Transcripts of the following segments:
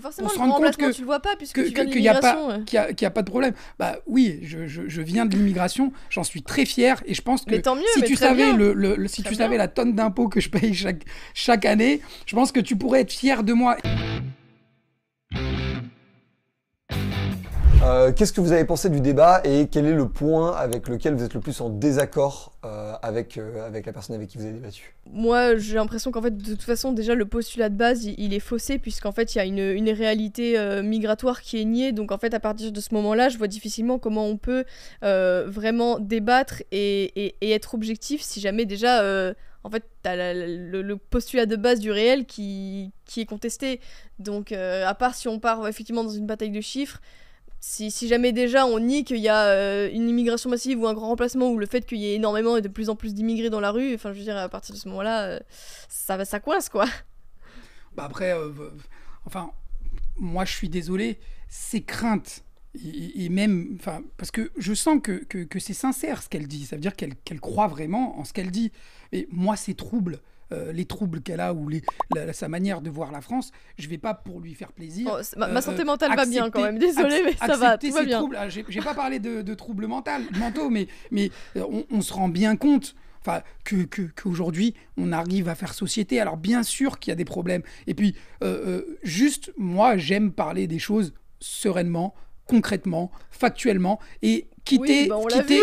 Forcément, on se rend compte que tu le vois pas puisque qu'il y a pas l'immigration. qu'il y a, qu'il y a pas de problème. Bah oui, je, je- je viens de l'immigration, j'en suis très fier et je pense que mieux, si tu très savais bien. le, le- le- si Très tu bien. savais la tonne d'impôts que je paye chaque chaque année, je pense que tu pourrais être fier de moi. Euh, Qu'est-ce que vous avez pensé du débat et quel est le point avec lequel vous êtes le plus en désaccord euh, avec, euh, avec la personne avec qui vous avez débattu? Moi, j'ai l'impression qu'en fait, de toute façon, déjà, le postulat de base, il, est faussé, puisqu'en fait, il y a une, une réalité migratoire qui est niée. Donc, en fait, à partir de ce moment-là, je vois difficilement comment on peut vraiment débattre et, être objectif si jamais déjà. en fait, t'as le, le postulat de base du réel qui, qui est contesté. Donc, à part si on part effectivement dans une bataille de chiffres, si, si jamais déjà on nie qu'il y a euh, une immigration massive ou un grand remplacement ou le fait qu'il y ait énormément et de plus en plus d'immigrés dans la rue, enfin je veux dire à partir de ce moment-là, euh, ça va ça coince quoi. Bah après, euh, enfin, moi je suis désolé, ces craintes, et, même, enfin, parce que je sens que, que, c'est sincère ce qu'elle dit, ça veut dire qu'elle croit vraiment en ce qu'elle dit. Et moi, ces troubles, euh, les troubles qu'elle a ou les, la- sa manière de voir la France, je vais pas pour lui faire plaisir. C'est- ma, ma euh, santé mentale va bien quand même, désolé mais ça va, tout va bien. Ah, J'ai pas parlé de, de troubles mentaux, mentaux mais, mais euh, on, on se rend bien compte enfin, que qu'aujourd'hui, on arrive à faire société. Alors, bien sûr qu'il y a des problèmes. Et puis, euh, euh, juste, moi, j'aime parler des choses sereinement, concrètement, factuellement, et quitter, Oui, bah, quitter,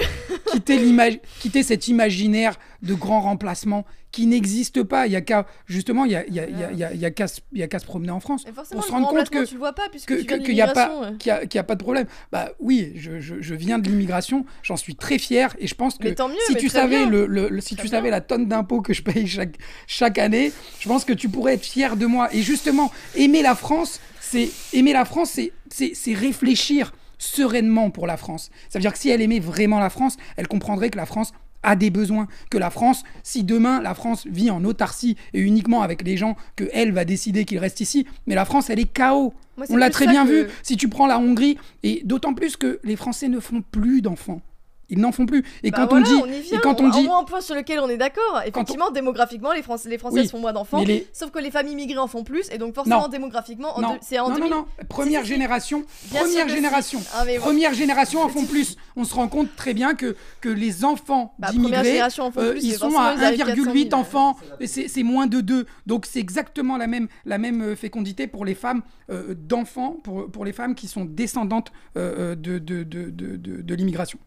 quitter, cet imaginaire de grand remplacement qui n'existe pas. Il y a qu'à, justement, il y a, il y a- il y a- il y a- il y a qu'à se- promener en France on se rend compte que- tu le vois pas puisque qu'il a pas- n'y a, pas de problème. Bah oui, je, je- je viens de l'immigration, j'en suis très fier et je pense que mieux, si tu savais bien. le, le- le- si Très tu bien. savais la tonne d'impôts que je paye chaque chaque année, je pense que tu pourrais être fier de moi. Et justement, aimer la France, c'est aimer la France, c'est réfléchir sereinement pour la France. Ça veut dire que si elle aimait vraiment la France, elle comprendrait que la France a des besoins, que la France, si demain la France vit en autarcie et uniquement avec les gens que elle va décider qu'ils restent ici, mais la France elle est chaos. On l'a très bien que- vu. Si tu prends la Hongrie, et d'autant plus que les Français ne font plus d'enfants. Ils n'en font plus. Et Bah quand voilà, on dit, on y vient. et quand on Au dit, moins un point sur lequel on est d'accord. Effectivement, démographiquement, les, Français, les Françaises Oui, font moins d'enfants. les- Sauf que les familles immigrées en font plus. Et donc, forcément, Non. démographiquement, deux- c'est en non, 2000 non, non, première Si, génération, Bien première génération, Ah, première génération en font plus. On se rend compte très bien que que les enfants Bah, première d'immigrés, génération en font euh, plus, ils sont à ils arrivent 1,8 400 000. enfants, c'est moins de 2. Donc c'est exactement la même, la même euh, fécondité pour les femmes euh, d'enfants, pour, pour les femmes qui sont descendantes euh, euh, de, de, de, de, de- de l'immigration.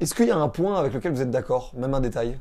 Est-ce qu'il y a un point avec lequel vous êtes d'accord, même un détail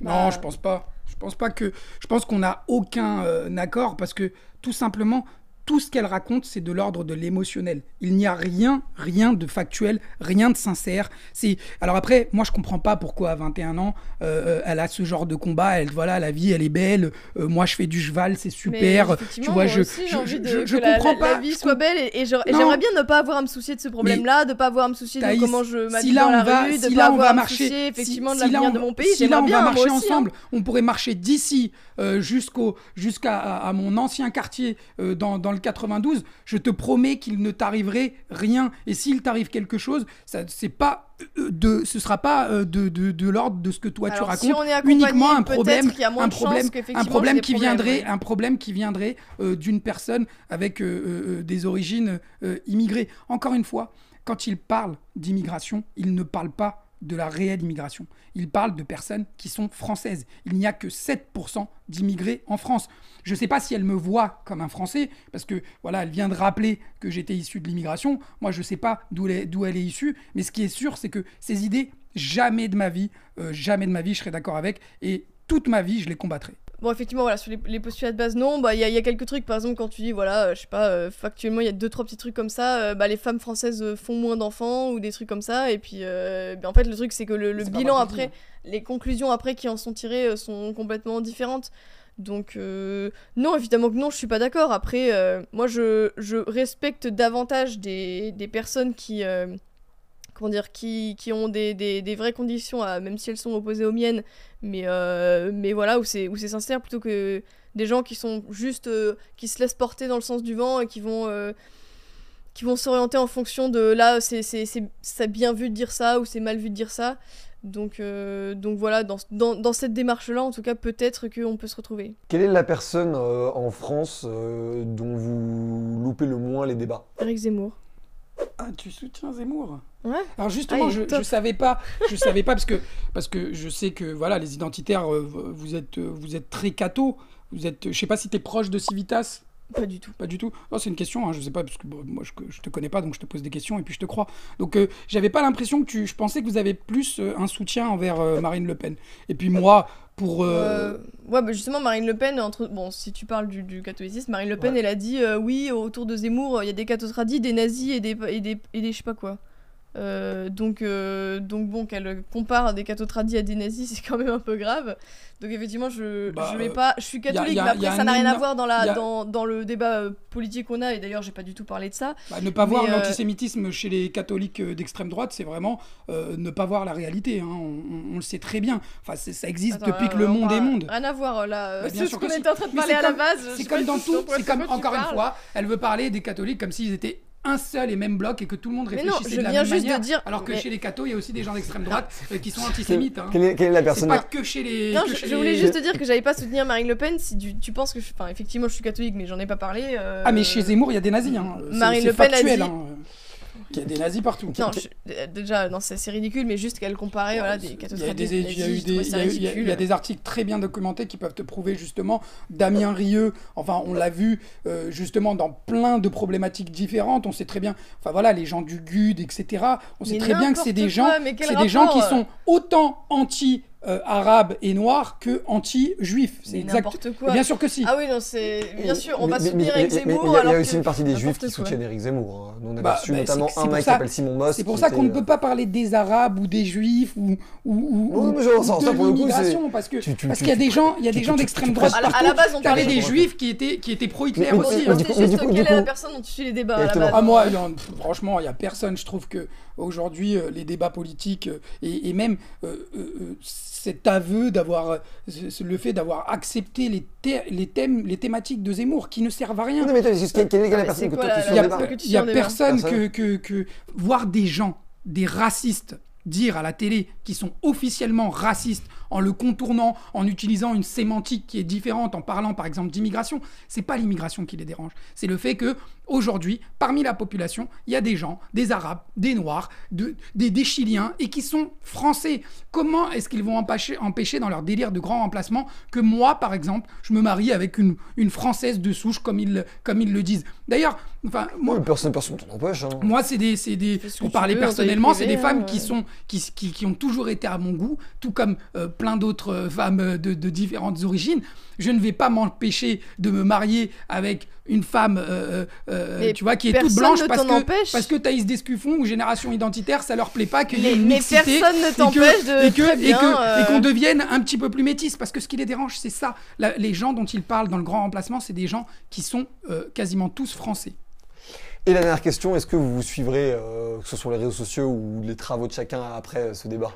Non, Bah. je pense pas. Je pense pas que. Je pense qu'on n'a aucun euh, accord parce que tout simplement, tout ce qu'elle raconte, c'est de l'ordre de l'émotionnel. Il n'y a rien, rien de factuel, rien de sincère. C'est. Alors après, moi, je comprends pas pourquoi à 21 ans, euh, euh, elle a ce genre de combat. Elle, voilà, la vie, elle est belle. Euh, moi, je fais du cheval, c'est super. Tu vois, je, aussi, je, envie de, je- je que la- comprends la, pas. La vie soit belle et, j'aimerais bien ne pas avoir à me soucier de ce problème-là, de pas avoir à me soucier Thaïs, de comment je m'habille si là dans la on va, rue, de si pas là on avoir va à me marcher, soucier effectivement si- de là l'avenir on- de mon pays. si là on bien, va marcher hein. ensemble, on pourrait marcher d'ici euh, jusqu'au jusqu'à à, à mon ancien quartier euh, dans, dans le 92. Je te promets qu'il ne t'arriverait rien. Et s'il t'arrive quelque chose, ça c'est pas euh, de, ce sera pas euh, de, de, de l'ordre de ce que toi tu racontes. si on est uniquement un problème, y a moins un de problème, un problème qui viendrait, ouais. un problème qui viendrait euh, d'une personne avec euh, des origines immigrées. Encore une fois, quand il parle d'immigration, il ne parle pas de la réelle immigration. Il parle de personnes qui sont françaises. Il n'y a que 7% d'immigrés en France. Je ne sais pas si elle me voit comme un Français, parce que voilà, elle vient de rappeler que j'étais issu de l'immigration. Moi, je ne sais pas d'où elle, est- issue, mais ce qui est sûr, c'est que ces idées, jamais de ma vie, euh, jamais de ma vie, je serai d'accord avec, et toute ma vie, je les combattrai. Bon, effectivement, voilà, sur les, les postulats de base, non. Bah, il y, a- il y a quelques trucs, par exemple, quand tu dis, voilà, euh, je sais pas, euh, factuellement, il y a deux, trois petits trucs comme ça. euh, bah, les femmes françaises font moins d'enfants ou des trucs comme ça. Et puis, bah, en fait, le truc, c'est que le, bilan après, les conclusions après qui en sont tirées sont complètement différentes. Donc, non, évidemment que non, je suis pas d'accord. Après, moi, je, je respecte davantage des, des personnes qui. Comment dire, qui, qui ont des, des, des vraies conditions, à- même si elles sont opposées aux miennes, mais, euh, mais voilà, où c'est, sincère plutôt que des gens qui sont juste, euh, qui se laissent porter dans le sens du vent et qui vont, euh, qui vont s'orienter en fonction de là, c'est, bien vu de dire ça ou c'est mal vu de dire ça. Donc, euh, donc voilà, dans, dans, dans cette démarche-là, en tout cas, peut-être qu'on peut se retrouver. Quelle est la personne euh, en France euh, dont vous loupez le moins les débats? Eric Zemmour. Ah, tu soutiens Zemmour Ouais. Alors justement, Ah, je, je savais pas, je savais pas parce que parce que je sais que voilà, les identitaires, euh, vous êtes euh, vous êtes très catho. Vous êtes, je sais pas si tu es proche de Civitas. Pas du tout. Pas du tout. C'est une question, hein, je sais pas, parce que bon, moi je, je te connais pas, donc je te pose des questions et puis je te crois. Donc euh, j'avais pas l'impression que tu. Je pensais que vous avez plus euh, un soutien envers euh, Marine Le Pen. Et puis moi, pour. euh, Euh, ouais, bah justement, Marine Le Pen, entre... bon, si tu parles du, du catholicisme, Marine Le Pen, Ouais. elle a dit euh, oui, autour de Zemmour, il y a des cathotradis, des nazis et des, et des, et des je sais pas quoi. Euh, donc, euh, donc bon, qu'elle compare des cathotradis à des nazis, c'est quand même un peu grave. Donc effectivement, je, Bah, je vais euh, pas, je suis catholique, y a- mais après ça n'a rien à voir dans la, a- dans, dans le débat politique qu'on a. Et d'ailleurs, j'ai pas du tout parlé de ça. bah, ne pas voir euh, l'antisémitisme chez les catholiques d'extrême droite, c'est vraiment ne pas voir la réalité. hein. On, on- on le sait très bien. Enfin, ça existe Attends, depuis que le on monde est monde. Rien à voir là. Bah, c'est ce qu'on était en train de parler à la base. C'est comme dans tout, c'est comme encore une fois, elle veut parler des catholiques comme s'ils étaient un seul et même bloc et que tout le monde non, réfléchissait je de la viens même juste de manière. dire- Alors que mais- chez les cathos, il y a aussi des gens d'extrême droite euh, qui sont antisémites. hein. quelle est, quelle est la C'est personne pas que chez les. Non, que je, chez je voulais les- juste te dire que j'allais pas soutenir Marine Le Pen si tu, tu penses que je, enfin effectivement je suis catholique mais j'en ai pas parlé. euh, Ah mais chez Zemmour, il y a des nazis. Hein. Marine Le Pen a factuel, dit- hein. Il y a des nazis partout. Non, je- euh, déjà non c'est c'est ridicule mais juste qu'elle comparait voilà des des, il y a des- articles très bien documentés qui peuvent te prouver justement Damien Rieu, enfin on l'a vu euh, justement dans plein de problématiques différentes, on sait très bien, enfin voilà les gens du GUD, etc. On sait Mais très bien que c'est des gens, c'est des gens qui rapport sont autant anti euh, arabes et noirs que anti juifs. C'est exact. n'importe quoi. Bien sûr que si. Ah oui non c'est bien sûr on Mais- va mais- soutenir Eric mais- mais Zemmour Il y a- y a aussi que- une partie des juifs qui soutiennent Eric Zemmour. hein. On avait Bah, reçu bah, notamment un mec qui s'appelle Simon Moss. C'est pour ça qu'on ne euh, peut pas parler des Arabes ou des Juifs ou, ou, ou, ou- mais genre, de ça, pour le coup, l'immigration, parce que parce qu'il y a des gens, il y a des gens d'extrême droite À la- à partout. la base, on parlait des de- Juifs qui étaient qui étaient pro-Hitler aussi. quelle est la personne dont tu suis les débats à la. Ah moi, franchement, il y a personne. Je trouve que aujourd'hui, euh, les débats politiques euh, et, même euh, euh, euh, cet aveu d'avoir euh, le fait d'avoir accepté les, thè- les thèmes, les thématiques de Zemmour qui ne servent à rien. Non, mais quelle est la personne que toi tu Il y a, personne que, Personne. que, que voir des gens, des racistes, dire à la télé qui sont officiellement racistes en le contournant, en utilisant une sémantique qui est différente, en parlant par exemple d'immigration, c'est pas l'immigration qui les dérange. C'est le fait que aujourd'hui, parmi la population, il y a des gens, des Arabes, des Noirs, de- des, des Chiliens et qui sont français. Comment est-ce qu'ils vont empêcher, empêcher dans leur délire de grand remplacement que moi, par exemple, je me marie avec une, une Française de souche comme ils, comme ils le disent? D'ailleurs, enfin, moi, Moi, personne personne t'en empêche. hein. moi, c'est des, c'est des, Fais ce que pour parler veux, personnellement, c'est des femmes hein, qui ouais. sont, qui, qui, qui ont toujours été à mon goût, tout comme euh, plein d'autres euh, femmes euh, de, de différentes origines. Je ne vais pas m'empêcher de me marier avec une femme, euh, euh, tu vois, qui est toute blanche parce que, parce que Thaïs Descuffon ou Génération Identitaire, ça leur plaît pas qu'il y ait une mais mixité personne ne et t'empêche de euh, qu'on devienne un petit peu plus métis parce que ce qui les dérange c'est ça. La- les gens dont ils parlent dans le grand remplacement c'est des gens qui sont euh, quasiment tous français. Et la dernière question, est-ce que vous vous suivrez, euh, que ce soit sur les réseaux sociaux ou les travaux de chacun après euh, ce débat?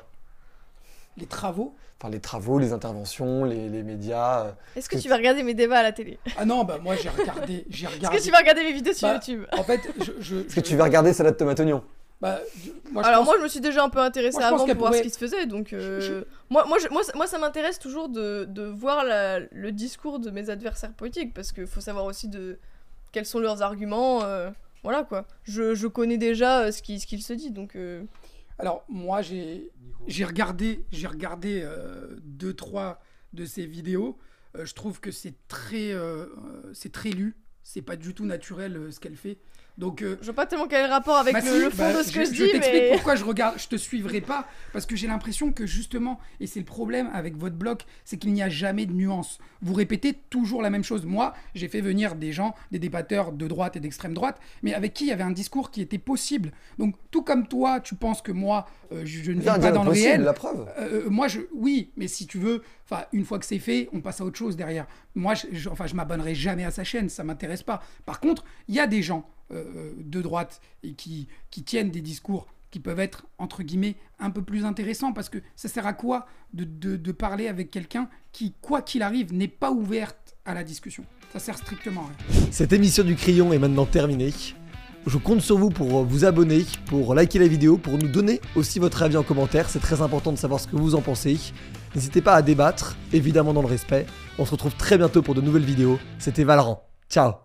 Les travaux? Enfin, les travaux, les interventions, les, les médias. euh, Est-ce que tu vas regarder mes débats à la télé? Ah non bah moi j'ai regardé j'ai Est-ce regardé que tu vas regarder mes vidéos sur Bah, YouTube? en fait je, je, Est-ce que tu vas regarder Salade Tomate Oignon? Bah, je- moi, je Alors pense- moi je me suis déjà un peu intéressée Moi, je avant pour voir ce qui se faisait donc euh, Je- moi moi, je- moi ça- moi ça m'intéresse toujours de, de voir la- le discours de mes adversaires politiques parce qu'il faut savoir aussi de quels sont leurs arguments euh, voilà quoi. Je, je connais déjà euh, ce qui ce qu'il se dit donc euh, Alors moi j'ai regardé j'ai regardé euh, deux trois de ces vidéos. Euh, je trouve que c'est très euh, c'est très lu. C'est pas du tout naturel ce qu'elle fait. Donc euh, je vois pas tellement quel est le rapport avec bah le, si, le fond bah, de ce que je, je dis t'explique mais pourquoi je regarde, je te suivrai pas parce que j'ai l'impression que justement et c'est le problème avec votre blog, c'est qu'il n'y a jamais de nuance. Vous répétez toujours la même chose. Moi, j'ai fait venir des gens, des débatteurs de droite et d'extrême droite, mais avec qui il y avait un discours qui était possible. Donc tout comme toi, tu penses que moi euh, je, je ne vis pas bien dans le possible, réel. la preuve. Euh, moi, je, oui, mais si tu veux, enfin, une fois que c'est fait, on passe à autre chose derrière. Moi, je, je- enfin, je m'abonnerai jamais à sa chaîne, ça m'intéresse pas. Par contre, il y a des gens euh, de droite et qui, qui tiennent des discours qui peuvent être entre guillemets un peu plus intéressants parce que ça sert à quoi de, de- parler avec quelqu'un qui, quoi qu'il arrive, n'est pas ouverte à la discussion? Ça sert strictement à rien. Cette émission du Crayon est maintenant terminée. Je compte sur vous pour vous abonner, pour liker la vidéo, pour nous donner aussi votre avis en commentaire. C'est très important de savoir ce que vous en pensez. N'hésitez pas à débattre, évidemment dans le respect. On se retrouve très bientôt pour de nouvelles vidéos. C'était Valorant. Ciao